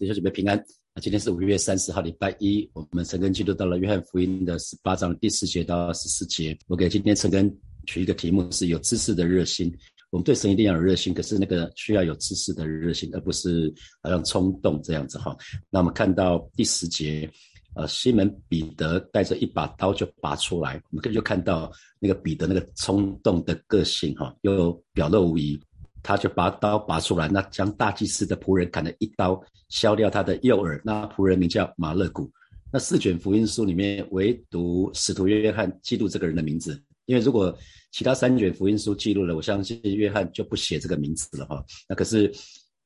弟兄姐妹平安。那今天是五月三十号，礼拜一，我们陈根进入到了约翰福音的十八章第四节到十四节。我给今天陈根取一个题目，是有知识的热心。我们对神一定要有热心，可是那个需要有知识的热心，而不是好像冲动这样子哈。那我们看到第十节，呃，西门彼得带着一把刀就拔出来，我们就看到那个彼得那个冲动的个性哈，又表露无遗。他就把刀拔出来，那将大祭司的仆人砍了一刀，削掉他的右耳。那仆人名叫马勒古。那四卷福音书里面，唯独使徒约翰记录这个人的名字，因为如果其他三卷福音书记录了，我相信约翰就不写这个名字了哈。那可是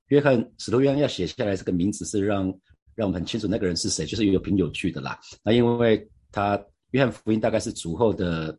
约翰使徒约翰要写下来这个名字，是让让我们很清楚那个人是谁，就是有凭有据的啦。那因为他约翰福音大概是主后的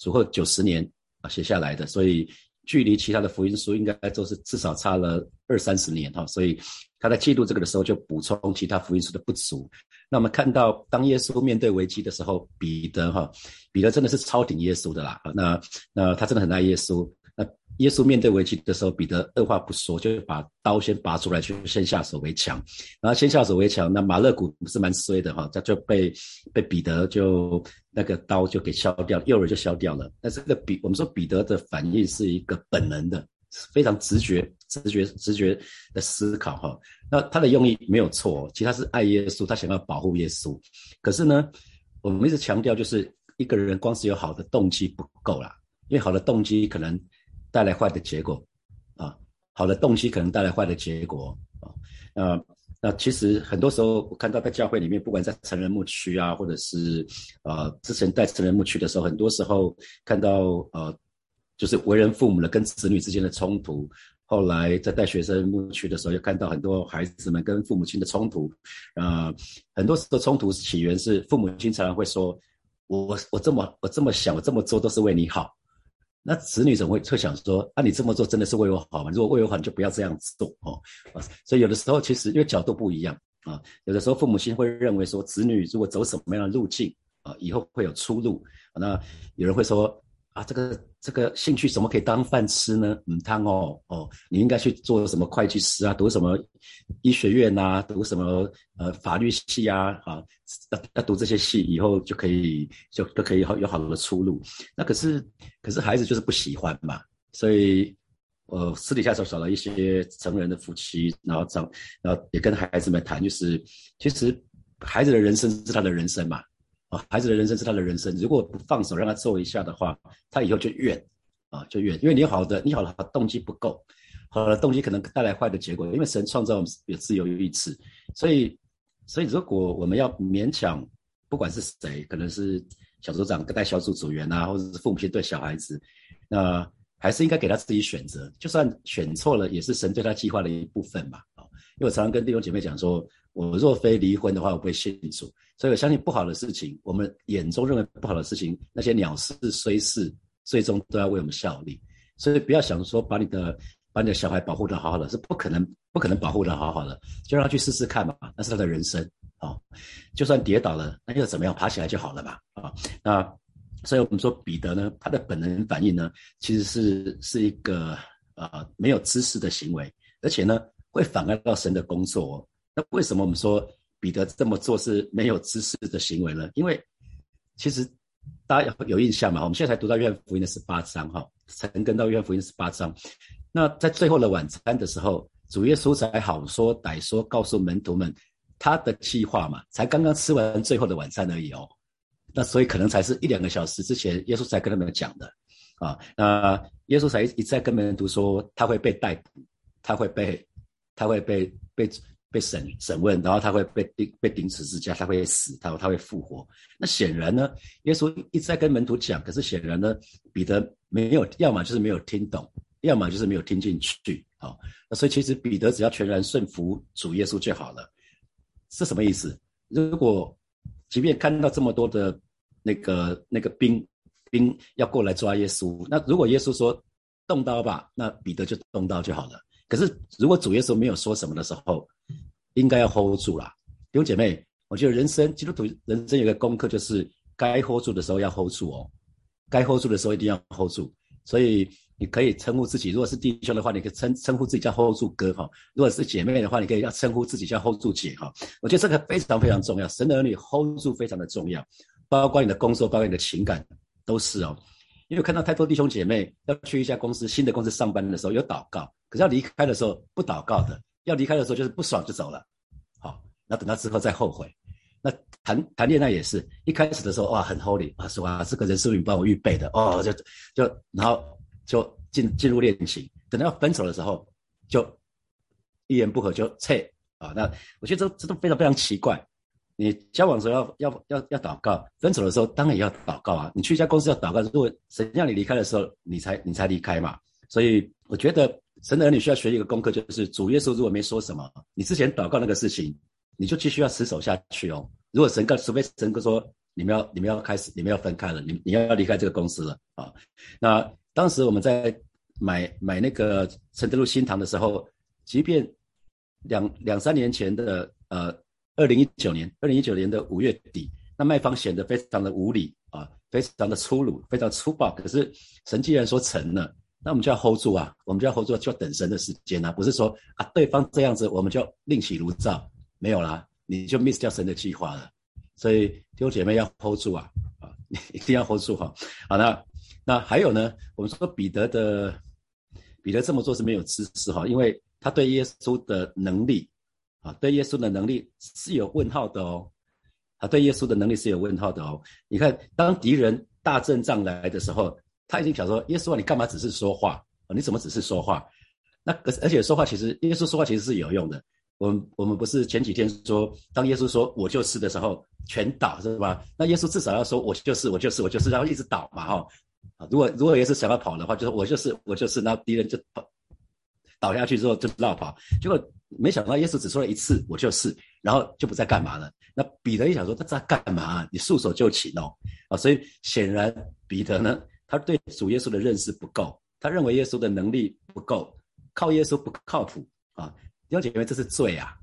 主后九十年啊写下来的，所以。距离其他的福音书应该都是至少差了二三十年哈，所以他在记录这个的时候就补充其他福音书的不足。那我们看到当耶稣面对危机的时候，彼得哈，彼得真的是超顶耶稣的啦。那那他真的很爱耶稣。那耶稣面对危机的时候，彼得二话不说，就把刀先拔出来，就先下手为强。然后先下手为强，那马勒古是蛮衰的哈，他就被被彼得就那个刀就给削掉，右耳就削掉了。那这个彼我们说彼得的反应是一个本能的，非常直觉、直觉、直觉的思考哈。那他的用意没有错，其实他是爱耶稣，他想要保护耶稣。可是呢，我们一直强调，就是一个人光是有好的动机不够啦，因为好的动机可能。带来坏的结果，啊，好的动机可能带来坏的结果，啊，那那其实很多时候我看到在教会里面，不管在成人牧区啊，或者是呃之前在成人牧区的时候，很多时候看到呃就是为人父母的跟子女之间的冲突，后来在带学生牧区的时候，又看到很多孩子们跟父母亲的冲突，啊，很多时候冲突起源是父母亲常常会说，我我这么我这么想，我这么做都是为你好。那子女总会会想说：啊，你这么做真的是为我好吗？如果为我好，你就不要这样做哦。啊，所以有的时候其实因为角度不一样啊，有的时候父母亲会认为说，子女如果走什么样的路径啊，以后会有出路。那有人会说。啊，这个这个兴趣怎么可以当饭吃呢？嗯，汤哦哦，你应该去做什么会计师啊，读什么医学院呐，读什么呃法律系啊，啊，要要读这些系，以后就可以就都可以好有好的出路。那可是可是孩子就是不喜欢嘛，所以呃私底下就找了一些成人的夫妻，然后找然后也跟孩子们谈，就是其实孩子的人生是他的人生嘛。啊，孩子的人生是他的人生，如果不放手让他做一下的话，他以后就怨，啊，就怨，因为你好的，你好的动机不够，好的动机可能带来坏的结果。因为神创造有自由意志，所以，所以如果我们要勉强，不管是谁，可能是小组长跟带小组组员啊，或者是父母亲对小孩子，那还是应该给他自己选择，就算选错了，也是神对他计划的一部分嘛。为我常常跟弟兄姐妹讲说。我若非离婚的话，我不会信主。所以我相信不好的事情，我们眼中认为不好的事情，那些鸟事虽事，最终都要为我们效力。所以不要想说把你的把你的小孩保护的好好的，是不可能不可能保护的好好的，就让他去试试看嘛，那是他的人生啊。就算跌倒了，那又怎么样？爬起来就好了嘛啊。那所以我们说彼得呢，他的本能反应呢，其实是是一个呃没有知识的行为，而且呢会妨碍到神的工作。哦那为什么我们说彼得这么做是没有知识的行为呢？因为其实大家有印象嘛，我们现在才读到约翰福音的十八章哈，才能跟到约翰福音十八章。那在最后的晚餐的时候，主耶稣才好说歹说告诉门徒们他的计划嘛，才刚刚吃完最后的晚餐而已哦。那所以可能才是一两个小时之前，耶稣才跟他们讲的啊。那耶稣才一再跟门徒说他会被逮捕，他会被他会被被。被审审问，然后他会被钉被钉十字架，他会死，他他会复活。那显然呢，耶稣一直在跟门徒讲，可是显然呢，彼得没有，要么就是没有听懂，要么就是没有听进去。好，那所以其实彼得只要全然顺服主耶稣就好了。是什么意思？如果即便看到这么多的那个那个兵兵要过来抓耶稣，那如果耶稣说动刀吧，那彼得就动刀就好了。可是如果主耶稣没有说什么的时候，应该要 hold 住啦，弟兄姐妹，我觉得人生基督徒人生有个功课，就是该 hold 住的时候要 hold 住哦，该 hold 住的时候一定要 hold 住。所以你可以称呼自己，如果是弟兄的话，你可以称称呼自己叫 hold 住哥哈；如果是姐妹的话，你可以要称呼自己叫 hold 住姐哈。我觉得这个非常非常重要，神的儿女 hold 住非常的重要，包括你的工作，包括你的情感都是哦。因为看到太多弟兄姐妹要去一家公司新的公司上班的时候有祷告，可是要离开的时候不祷告的，要离开的时候就是不爽就走了，好，那等到之后再后悔。那谈谈恋爱也是一开始的时候哇很 holy 啊，说啊这个人是你帮我预备的哦，就就然后。就进进入恋情，等到要分手的时候，就一言不合就撤啊！那我觉得这这都非常非常奇怪。你交往的时候要要要要祷告，分手的时候当然也要祷告啊！你去一家公司要祷告，如果神让你离开的时候，你才你才离开嘛。所以我觉得神的儿女需要学一个功课，就是主耶稣如果没说什么，你之前祷告那个事情，你就继续要持守下去哦。如果神告，除非神哥说你们要你们要开始，你们要分开了，你你要要离开这个公司了啊，那。当时我们在买买那个承德路新堂的时候，即便两两三年前的呃二零一九年二零一九年的五月底，那卖方显得非常的无理啊，非常的粗鲁，非常粗暴。可是神既然说成了，那我们就要 hold 住啊，我们就要 hold 住，就要等神的时间啊，不是说啊对方这样子我们就另起炉灶，没有啦，你就 miss 掉神的计划了。所以弟兄姐妹要 hold 住啊啊，一定要 hold 住哈。好，那。那还有呢？我们说彼得的彼得这么做是没有知识哈，因为他对耶稣的能力啊，对耶稣的能力是有问号的哦。啊对耶稣的能力是有问号的哦。你看，当敌人大阵仗来的时候，他已经想说：“耶稣啊，你干嘛只是说话？你怎么只是说话？”那可是而且说话其实耶稣说话其实是有用的。我们我们不是前几天说，当耶稣说我就是的时候，全倒是吧？那耶稣至少要说我就是我就是我就是，然后一直倒嘛哈。啊，如果如果耶稣想要跑的话，就是我就是我就是，那敌人就跑倒下去之后就绕跑。结果没想到耶稣只说了一次，我就是，然后就不再干嘛了。那彼得一想说他在干嘛？你束手就擒哦，啊，所以显然彼得呢，他对主耶稣的认识不够，他认为耶稣的能力不够，靠耶稣不靠谱啊。弟兄姐妹，这是罪啊，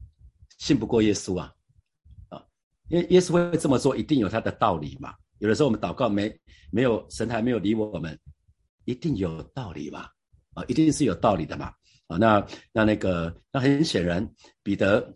信不过耶稣啊，啊，因为耶稣会这么做，一定有他的道理嘛。有的时候我们祷告没没有神还没有理我们，一定有道理吧？啊，一定是有道理的嘛？啊，那那那个那很显然，彼得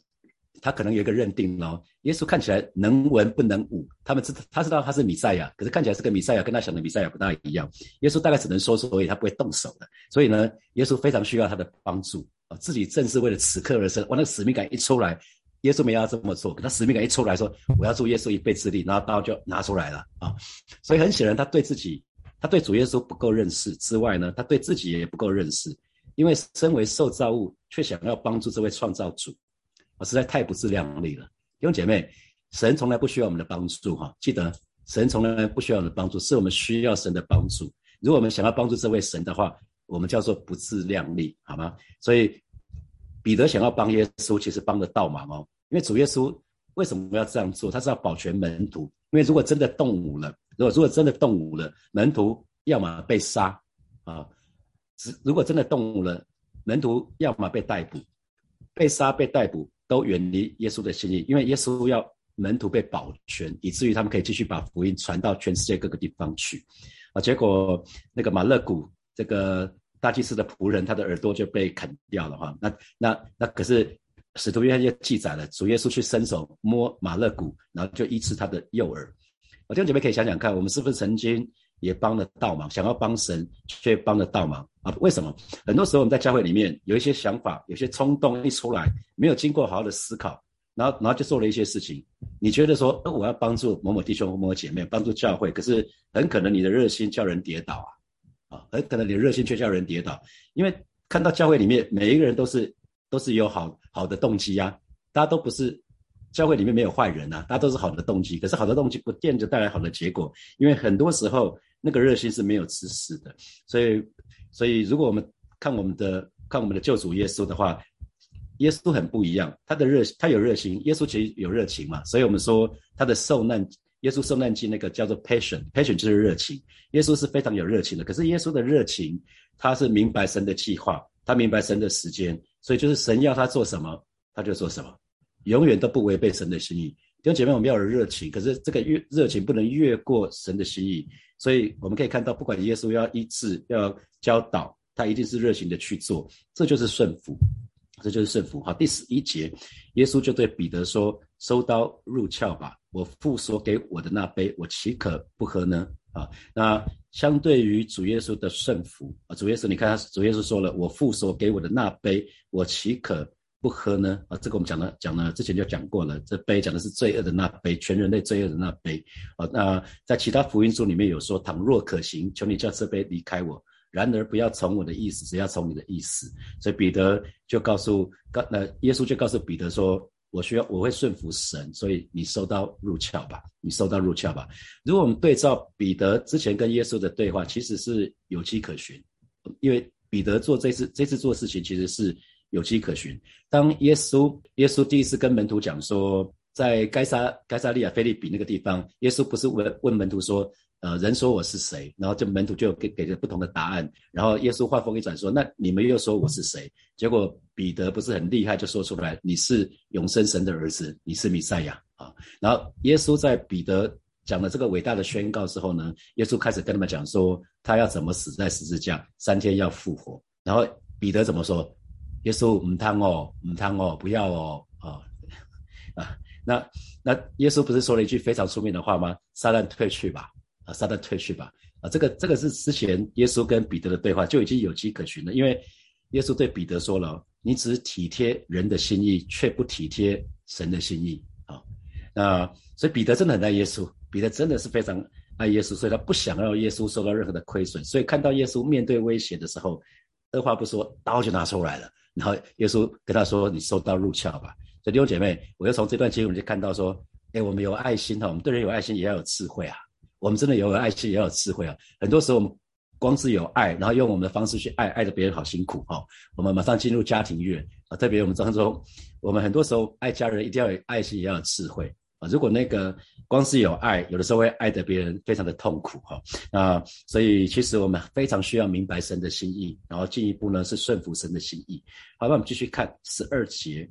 他可能有一个认定哦，耶稣看起来能文不能武，他们知他知道他是米赛亚，可是看起来是个米赛亚，跟他想的米赛亚不大一样。耶稣大概只能说说，所以他不会动手的。所以呢，耶稣非常需要他的帮助啊，自己正是为了此刻而生。我那个使命感一出来。耶稣没要这么做，可他使命感一出来说，我要助耶稣一臂之力，然后刀就拿出来了啊！所以很显然，他对自己，他对主耶稣不够认识之外呢，他对自己也不够认识，因为身为受造物，却想要帮助这位创造主，我实在太不自量力了。弟兄姐妹，神从来不需要我们的帮助哈，记得神从来不需要我们的帮助，是我们需要神的帮助。如果我们想要帮助这位神的话，我们叫做不自量力，好吗？所以彼得想要帮耶稣，其实帮得到忙哦。因为主耶稣为什么要这样做？他是要保全门徒。因为如果真的动武了，如果如果真的动武了，门徒要么被杀啊，如果真的动武了，门徒要么被逮捕，被杀被逮捕都远离耶稣的心意。因为耶稣要门徒被保全，以至于他们可以继续把福音传到全世界各个地方去啊。结果那个马勒古这个大祭司的仆人，他的耳朵就被啃掉了哈。那那那可是。使徒约翰就记载了，主耶稣去伸手摸马勒骨，然后就医治他的右耳。我弟兄姐妹可以想想看，我们是不是曾经也帮了倒忙，想要帮神却帮了倒忙啊？为什么？很多时候我们在教会里面有一些想法、有些冲动一出来，没有经过好好的思考，然后然后就做了一些事情。你觉得说，呃我要帮助某某弟兄、某某姐妹，帮助教会，可是很可能你的热心叫人跌倒啊！啊，很可能你的热心却叫人跌倒，因为看到教会里面每一个人都是。都是有好好的动机呀，大家都不是教会里面没有坏人呐，大家都是好的动机。可是好的动机不见得带来好的结果，因为很多时候那个热心是没有知识的。所以，所以如果我们看我们的看我们的救主耶稣的话，耶稣很不一样，他的热他有热心，耶稣其实有热情嘛。所以我们说他的受难，耶稣受难记那个叫做 passion，passion 就是热情。耶稣是非常有热情的，可是耶稣的热情，他是明白神的计划，他明白神的时间。所以就是神要他做什么，他就做什么，永远都不违背神的心意。弟兄姐妹，我们要有热情，可是这个越热情不能越过神的心意。所以我们可以看到，不管耶稣要医治、要教导、他一定是热情的去做，这就是顺服，这就是顺服。好，第十一节，耶稣就对彼得说：“收刀入鞘吧，我父所给我的那杯，我岂可不喝呢？”啊，那相对于主耶稣的顺服啊，主耶稣，你看他主耶稣说了：“我父所给我的那杯，我岂可？”不喝呢？啊，这个我们讲了，讲了之前就讲过了。这杯讲的是罪恶的那杯，全人类罪恶的那杯。啊，那在其他福音书里面有说，倘若可行，求你叫这杯离开我。然而不要从我的意思，只要从你的意思。所以彼得就告诉，告那耶稣就告诉彼得说，我需要我会顺服神，所以你收到入鞘吧，你收到入鞘吧。如果我们对照彼得之前跟耶稣的对话，其实是有迹可循，因为彼得做这次这次做事情其实是。有迹可循。当耶稣耶稣第一次跟门徒讲说，在该撒该撒利亚菲利比那个地方，耶稣不是问问门徒说，呃，人说我是谁？然后这门徒就给给了不同的答案。然后耶稣话锋一转说，那你们又说我是谁？结果彼得不是很厉害，就说出来，你是永生神的儿子，你是弥赛亚啊。然后耶稣在彼得讲了这个伟大的宣告之后呢，耶稣开始跟他们讲说，他要怎么死在十字架，三天要复活。然后彼得怎么说？耶稣唔贪哦，唔贪哦，不要哦，啊啊，那那耶稣不是说了一句非常出名的话吗？撒旦退去吧，啊，撒旦退去吧，啊，这个这个是之前耶稣跟彼得的对话就已经有迹可循了，因为耶稣对彼得说了，你只体贴人的心意，却不体贴神的心意，啊，那所以彼得真的很爱耶稣，彼得真的是非常爱耶稣，所以他不想要耶稣受到任何的亏损，所以看到耶稣面对威胁的时候，二话不说，刀就拿出来了。然后耶稣跟他说：“你收到入鞘吧。”所以弟兄姐妹，我又从这段经文就看到说：“哎，我们有爱心哈，我们对人有爱心也要有智慧啊。我们真的有爱心也要有智慧啊。很多时候我们光是有爱，然后用我们的方式去爱，爱着别人好辛苦哈。我们马上进入家庭月啊，特别我们当中，我们很多时候爱家人一定要有爱心，也要有智慧。”如果那个光是有爱，有的时候会爱得别人非常的痛苦哈。那所以其实我们非常需要明白神的心意，然后进一步呢是顺服神的心意。好，那我们继续看十二节。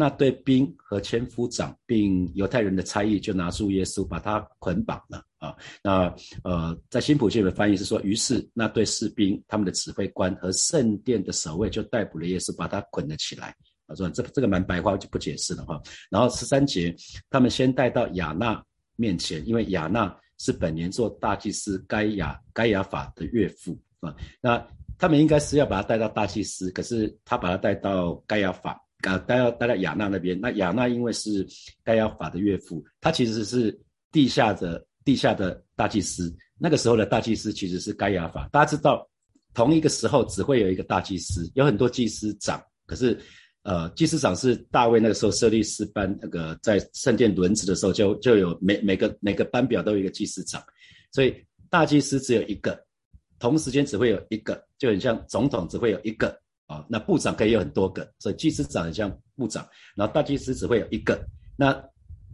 那对兵和千夫长并犹太人的差役就拿住耶稣，把他捆绑了啊。那呃，在新普界的翻译是说，于是那对士兵、他们的指挥官和圣殿的守卫就逮捕了耶稣，把他捆了起来。啊说：“这这个蛮白话，就不解释了哈。然后十三节，他们先带到亚纳面前，因为亚纳是本年做大祭司该亚该亚法的岳父啊。那他们应该是要把他带到大祭司，可是他把他带到该亚法，啊，带到带到亚纳那边。那亚纳因为是该亚法的岳父，他其实是地下的地下的大祭司。那个时候的大祭司其实是该亚法。大家知道，同一个时候只会有一个大祭司，有很多祭司长，可是。”呃，祭司长是大卫那个时候设立诗班，那个在圣殿轮值的时候，就就有每每个每个班表都有一个祭司长，所以大祭司只有一个，同时间只会有一个，就很像总统只会有一个啊。那部长可以有很多个，所以祭司长很像部长，然后大祭司只会有一个。那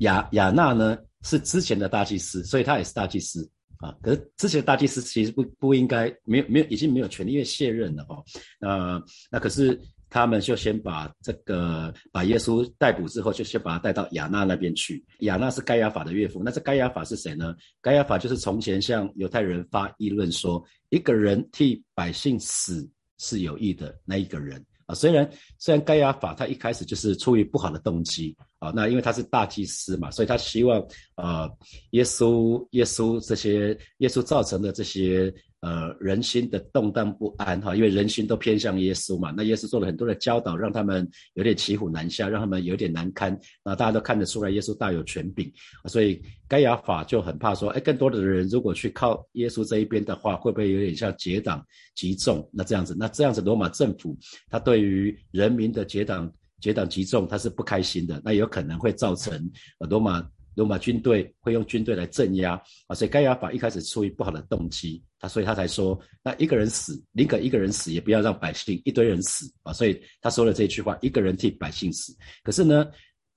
亚亚纳呢是之前的大祭司，所以他也是大祭司啊。可是之前的大祭司其实不不应该没有没有已经没有权利，因为卸任了哦。那那可是。他们就先把这个把耶稣逮捕之后，就先把他带到亚纳那边去。亚纳是该亚法的岳父，那这该亚法是谁呢？该亚法就是从前向犹太人发议论说，一个人替百姓死是有益的那一个人啊。虽然虽然该亚法他一开始就是出于不好的动机啊，那因为他是大祭司嘛，所以他希望呃耶稣耶稣这些耶稣造成的这些。呃，人心的动荡不安哈，因为人心都偏向耶稣嘛。那耶稣做了很多的教导，让他们有点骑虎难下，让他们有点难堪。那大家都看得出来，耶稣大有权柄，所以该亚法就很怕说，哎，更多的人如果去靠耶稣这一边的话，会不会有点像结党集众？那这样子，那这样子，罗马政府他对于人民的结党结党集众，他是不开心的。那有可能会造成罗马。罗马军队会用军队来镇压啊，所以盖亚法一开始出于不好的动机，他所以他才说，那一个人死，宁可一个人死，也不要让百姓一堆人死啊，所以他说了这句话，一个人替百姓死。可是呢，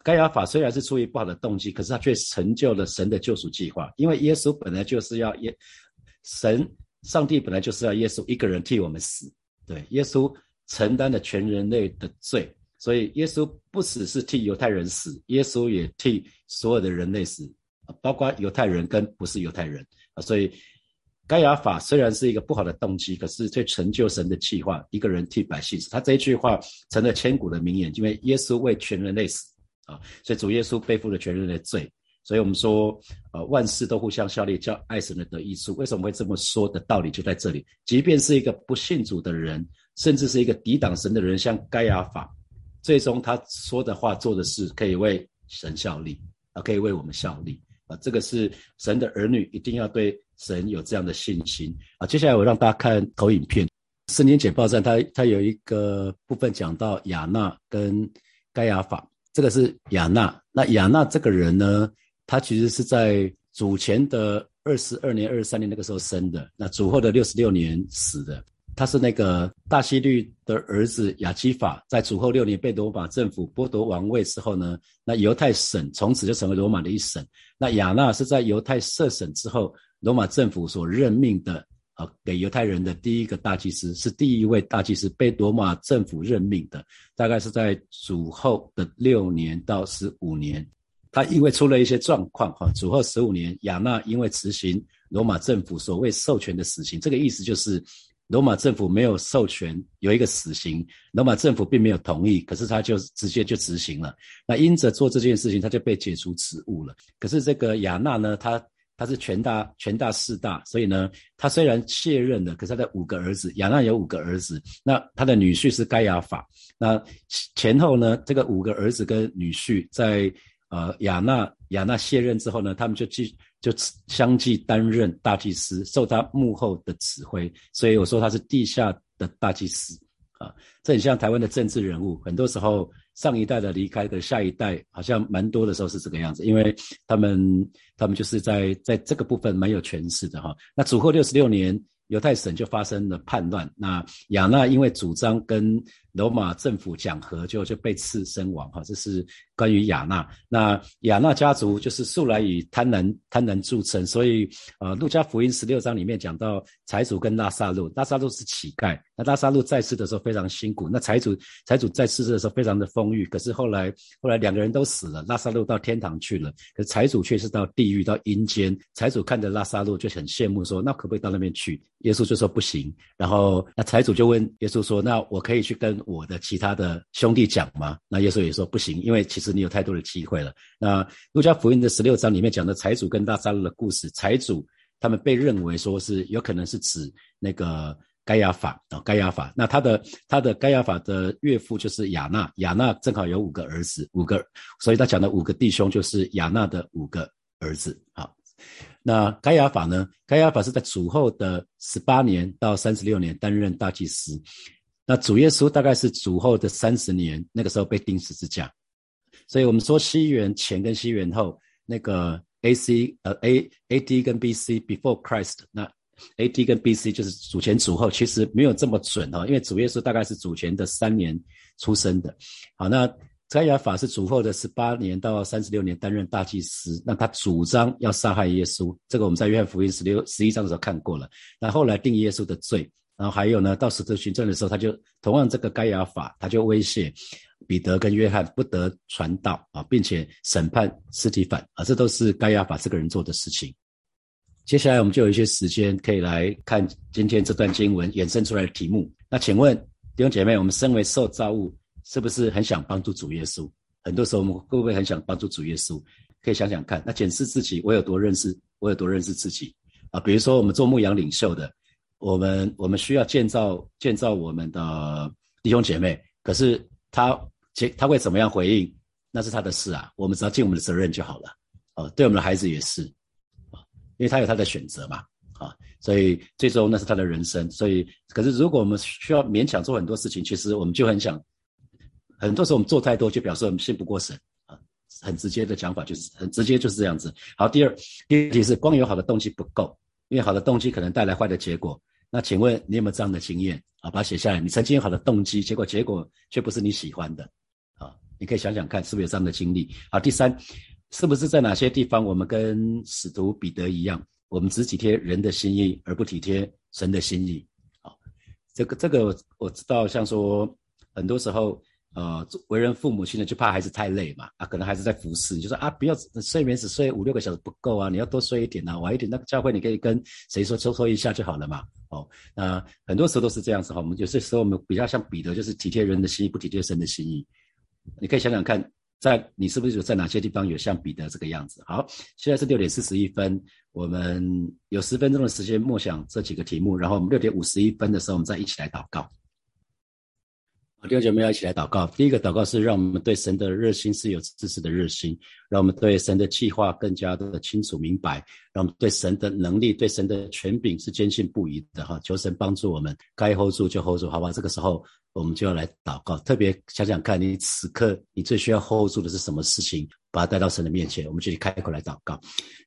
盖亚法虽然是出于不好的动机，可是他却成就了神的救赎计划，因为耶稣本来就是要耶，神上帝本来就是要耶稣一个人替我们死，对，耶稣承担了全人类的罪。所以耶稣不只是替犹太人死，耶稣也替所有的人类死，包括犹太人跟不是犹太人啊。所以该亚法虽然是一个不好的动机，可是却成就神的计划，一个人替百姓死。他这一句话成了千古的名言，因为耶稣为全人类死啊，所以主耶稣背负了全人类的罪。所以我们说，呃，万事都互相效力，叫爱神的得益处。为什么会这么说的道理就在这里？即便是一个不信主的人，甚至是一个抵挡神的人，像该亚法，最终他说的话、做的事，可以为神效力啊，可以为我们效力啊。这个是神的儿女一定要对神有这样的信心啊。接下来我让大家看投影片，圣经简报站，它它有一个部分讲到亚纳跟盖亚法，这个是亚纳。那亚纳这个人呢？他其实是在主前的二十二年、二十三年那个时候生的，那主后的六十六年死的。他是那个大希律的儿子亚基法，在主后六年被罗马政府剥夺王位之后呢，那犹太省从此就成为罗马的一省。那亚纳是在犹太设省之后，罗马政府所任命的啊，给犹太人的第一个大祭司，是第一位大祭司被罗马政府任命的，大概是在主后的六年到十五年。他因为出了一些状况，哈，主后十五年，亚纳因为执行罗马政府所谓授权的死刑，这个意思就是罗马政府没有授权有一个死刑，罗马政府并没有同意，可是他就直接就执行了。那因着做这件事情，他就被解除职务了。可是这个亚纳呢，他他是权大权大势大，所以呢，他虽然卸任了，可是他的五个儿子，亚纳有五个儿子，那他的女婿是盖亚法，那前后呢，这个五个儿子跟女婿在。呃，亚纳亚纳卸任之后呢，他们就继就相继担任大祭司，受他幕后的指挥。所以我说他是地下的大祭司啊，这很像台湾的政治人物。很多时候上一代的离开的下一代，好像蛮多的时候是这个样子，因为他们他们就是在在这个部分蛮有权势的哈。那主后六十六年。犹太省就发生了叛乱，那亚纳因为主张跟罗马政府讲和，就就被刺身亡。哈，这是关于亚纳。那亚纳家族就是素来以贪婪贪婪著称，所以呃，路加福音十六章里面讲到财主跟拉萨路，拉萨路是乞丐，那拉萨路在世的时候非常辛苦，那财主财主在世的时候非常的丰裕，可是后来后来两个人都死了，拉萨路到天堂去了，可财主却是到地狱到阴间。财主看着拉萨路就很羡慕，说那可不可以到那边去？耶稣就说不行，然后那财主就问耶稣说：“那我可以去跟我的其他的兄弟讲吗？”那耶稣也说不行，因为其实你有太多的机会了。那路加福音的十六章里面讲的财主跟大撒路的故事，财主他们被认为说是有可能是指那个该亚法啊，该亚法。那他的他的该亚法的岳父就是亚纳，亚纳正好有五个儿子，五个，所以他讲的五个弟兄就是亚纳的五个儿子啊。那该亚法呢？该亚法是在主后的十八年到三十六年担任大祭司。那主耶稣大概是主后的三十年，那个时候被钉十字架。所以我们说西元前跟西元后，那个 A C 呃 A A D 跟 B C before Christ，那 A D 跟 B C 就是主前主后，其实没有这么准哦，因为主耶稣大概是主前的三年出生的。好，那。该亚法是主后的十八年到三十六年担任大祭司，那他主张要杀害耶稣，这个我们在约翰福音十六十一章的时候看过了。那后来定耶稣的罪，然后还有呢，到十字行传的时候，他就同样这个该亚法，他就威胁彼得跟约翰不得传道啊，并且审判斯提凡啊，这都是该亚法这个人做的事情。接下来我们就有一些时间可以来看今天这段经文衍生出来的题目。那请问弟兄姐妹，我们身为受造物。是不是很想帮助主耶稣？很多时候我们会不会很想帮助主耶稣？可以想想看，那检视自己，我有多认识，我有多认识自己啊？比如说我们做牧羊领袖的，我们我们需要建造建造我们的弟兄姐妹，可是他结他会怎么样回应？那是他的事啊，我们只要尽我们的责任就好了。哦，对我们的孩子也是啊，因为他有他的选择嘛啊，所以最终那是他的人生。所以，可是如果我们需要勉强做很多事情，其实我们就很想。很多时候我们做太多，就表示我们信不过神啊。很直接的讲法就是很直接就是这样子。好，第二，第二题是光有好的动机不够，因为好的动机可能带来坏的结果。那请问你有没有这样的经验啊？把它写下来。你曾经有好的动机，结果结果却不是你喜欢的啊？你可以想想看，是不是有这样的经历？好，第三，是不是在哪些地方我们跟使徒彼得一样，我们只体贴人的心意，而不体贴神的心意？好，这个这个我我知道，像说很多时候。呃，为人父母亲的就怕孩子太累嘛，啊，可能孩子在服侍，你就说啊，不要睡眠只睡五六个小时不够啊，你要多睡一点啊，晚一点。那个教会你可以跟谁说，说说一下就好了嘛。哦，那很多时候都是这样子哈。我们有些时候我们比较像彼得，就是体贴人的心意，不体贴神的心意。你可以想想看，在你是不是有在哪些地方有像彼得这个样子？好，现在是六点四十一分，我们有十分钟的时间默想这几个题目，然后我们六点五十一分的时候，我们再一起来祷告。弟兄姐妹要一起来祷告。第一个祷告是让我们对神的热心是有知识的热心，让我们对神的计划更加的清楚明白，让我们对神的能力、对神的权柄是坚信不疑的哈。求神帮助我们，该 hold 住就 hold 住，好吧？这个时候我们就要来祷告。特别想想看你此刻你最需要 hold 住的是什么事情。把它带到神的面前，我们就去开口来祷告，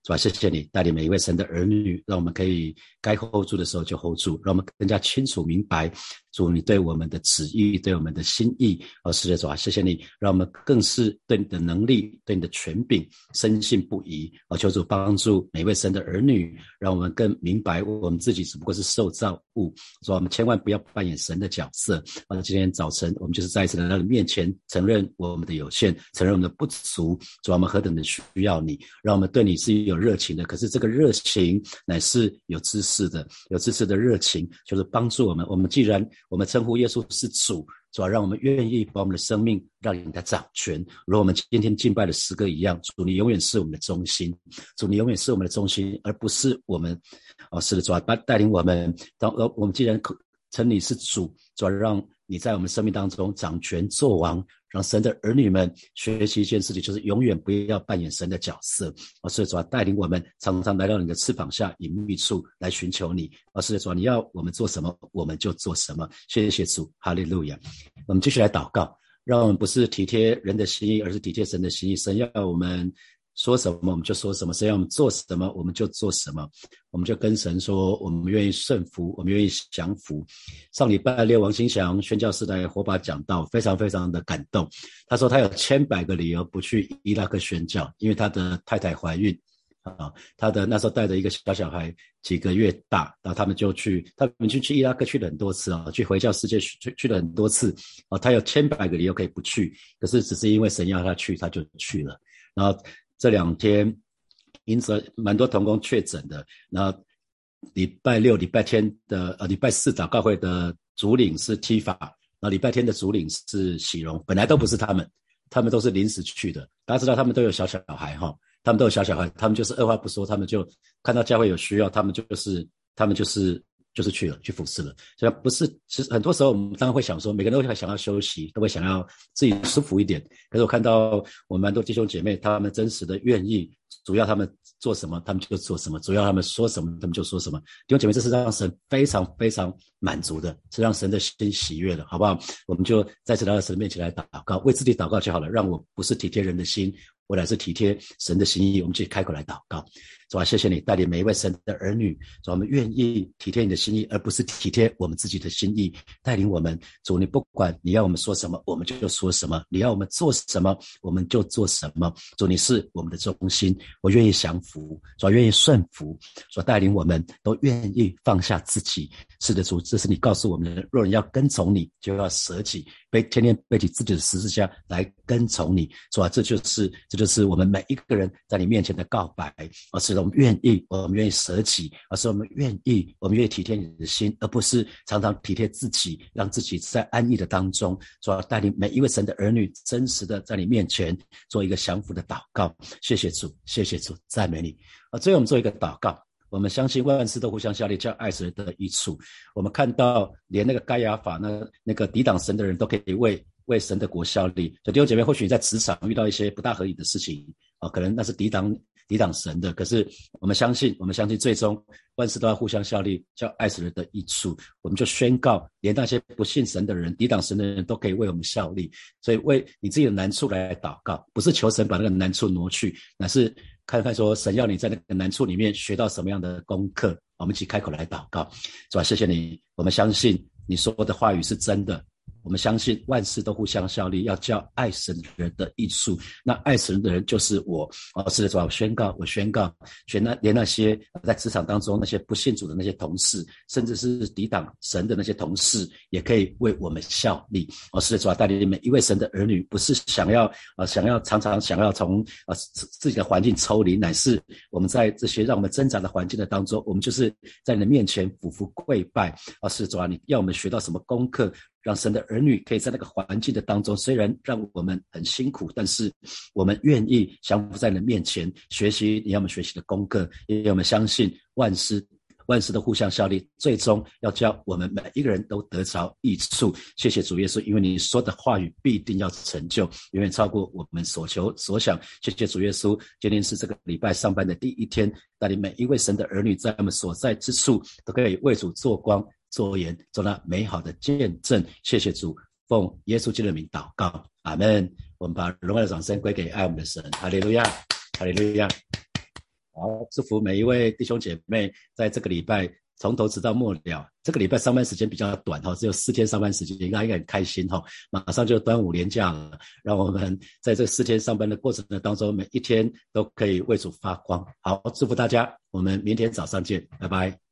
是吧？谢谢你带领每一位神的儿女，让我们可以该 hold 住的时候就 hold 住，让我们更加清楚明白主你对我们的旨意，对我们的心意。哦，是的，主啊，谢谢你，让我们更是对你的能力、对你的权柄深信不疑。哦，求主帮助每一位神的儿女，让我们更明白我们自己只不过是受造物，说我们千万不要扮演神的角色。啊，今天早晨我们就是再一次来到你面前，承认我们的有限，承认我们的不足。主，我们何等的需要你，让我们对你是有热情的。可是这个热情乃是有知识的，有知识的热情，就是帮助我们。我们既然我们称呼耶稣是主，主要让我们愿意把我们的生命让你的掌权，如我们今天敬拜的诗歌一样。主，你永远是我们的中心，主，你永远是我们的中心，而不是我们。哦，是的，主要带带领我们。当呃，我们既然称你是主，主要让你在我们生命当中掌权作王。让神的儿女们学习一件事情，就是永远不要扮演神的角色，而是主要带领我们常常来到你的翅膀下隐秘处来寻求你。而是主，你要我们做什么，我们就做什么。谢谢主，哈利路亚。我们继续来祷告，让我们不是体贴人的心意，而是体贴神的心意。神要我们。说什么我们就说什么，谁要我们做什么我们就做什么，我们就跟神说，我们愿意顺服，我们愿意降服。上礼拜六，王新祥宣教士来火把讲道，非常非常的感动。他说他有千百个理由不去伊拉克宣教，因为他的太太怀孕啊，他的那时候带着一个小小孩几个月大，然后他们就去，他们去去伊拉克去了很多次啊，去回教世界去去了很多次啊，他有千百个理由可以不去，可是只是因为神要他去，他就去了，然后。这两天，因此蛮多童工确诊的。然后礼拜六、礼拜天的呃礼拜四祷告会的主领是 T 法，然后礼拜天的主领是喜荣，本来都不是他们，他们都是临时去的。大家知道他们都有小小孩哈，他们都有小小孩，他们就是二话不说，他们就看到教会有需要，他们就是他们就是。就是去了，去服侍了。所以不是，其实很多时候我们当然会想说，每个人都会想要休息，都会想要自己舒服一点。可是我看到我们蛮多弟兄姐妹，他们真实的愿意，主要他们做什么，他们就做什么；主要他们说什么，他们就说什么。弟兄姐妹，这是让神非常非常满足的，是让神的心喜悦的，好不好？我们就再次来到神面前来祷告，为自己祷告就好了。让我不是体贴人的心，我乃是体贴神的心意。我们去开口来祷告。主啊，谢谢你带领每一位神的儿女，主我们愿意体贴你的心意，而不是体贴我们自己的心意。带领我们，主你不管你要我们说什么，我们就说什么；你要我们做什么，我们就做什么。主你是我们的中心，我愿意降服，所愿意顺服，所带领我们都愿意放下自己。是的，主，这是你告诉我们的。若人要跟从你，就要舍己，背天天背起自己的十字架来跟从你。主啊，这就是这就是我们每一个人在你面前的告白，而是。我们愿意，我们愿意舍己，而是我们愿意，我们愿意体贴你的心，而不是常常体贴自己，让自己在安逸的当中，要带领每一位神的儿女，真实的在你面前做一个降服的祷告。谢谢主，谢谢主，赞美你。啊，最后我们做一个祷告，我们相信万事都互相效力，叫爱神的益处。我们看到连那个盖亚法那那个抵挡神的人都可以为为神的国效力。所以弟兄姐妹，或许你在职场遇到一些不大合理的事情啊，可能那是抵挡。抵挡神的，可是我们相信，我们相信最终万事都要互相效力，叫爱死人的益处。我们就宣告，连那些不信神的人、抵挡神的人都可以为我们效力。所以为你自己的难处来祷告，不是求神把那个难处挪去，乃是看看说神要你在那个难处里面学到什么样的功课。我们一起开口来祷告，是吧？谢谢你，我们相信你说的话语是真的。我们相信万事都互相效力，要叫爱神的人的艺术。那爱神的人就是我。哦，是的，主啊，我宣告，我宣告，选那连那些在职场当中那些不信主的那些同事，甚至是抵挡神的那些同事，也可以为我们效力。哦，是的，主啊，带领每一位神的儿女，不是想要啊，想要常常想要从啊自自己的环境抽离，乃是我们在这些让我们挣扎的环境的当中，我们就是在你的面前俯伏跪拜。啊，是主啊，你要我们学到什么功课？让神的儿女可以在那个环境的当中，虽然让我们很辛苦，但是我们愿意降服在你的面前，学习你要么学习的功课，因为我们相信万事万事都互相效力，最终要叫我们每一个人都得着益处。谢谢主耶稣，因为你说的话语必定要成就，远远超过我们所求所想。谢谢主耶稣，今天是这个礼拜上班的第一天，带领每一位神的儿女在我们所在之处都可以为主做光。做言做那美好的见证，谢谢主，奉耶稣基督的名祷告，阿门。我们把荣耀的掌声归给爱我们的神，哈利路亚，哈利路亚。好，祝福每一位弟兄姐妹，在这个礼拜从头直到末了。这个礼拜上班时间比较短哈，只有四天上班时间，应该应该很开心哈。马上就端午连假了，让我们在这四天上班的过程当中，每一天都可以为主发光。好，祝福大家，我们明天早上见，拜拜。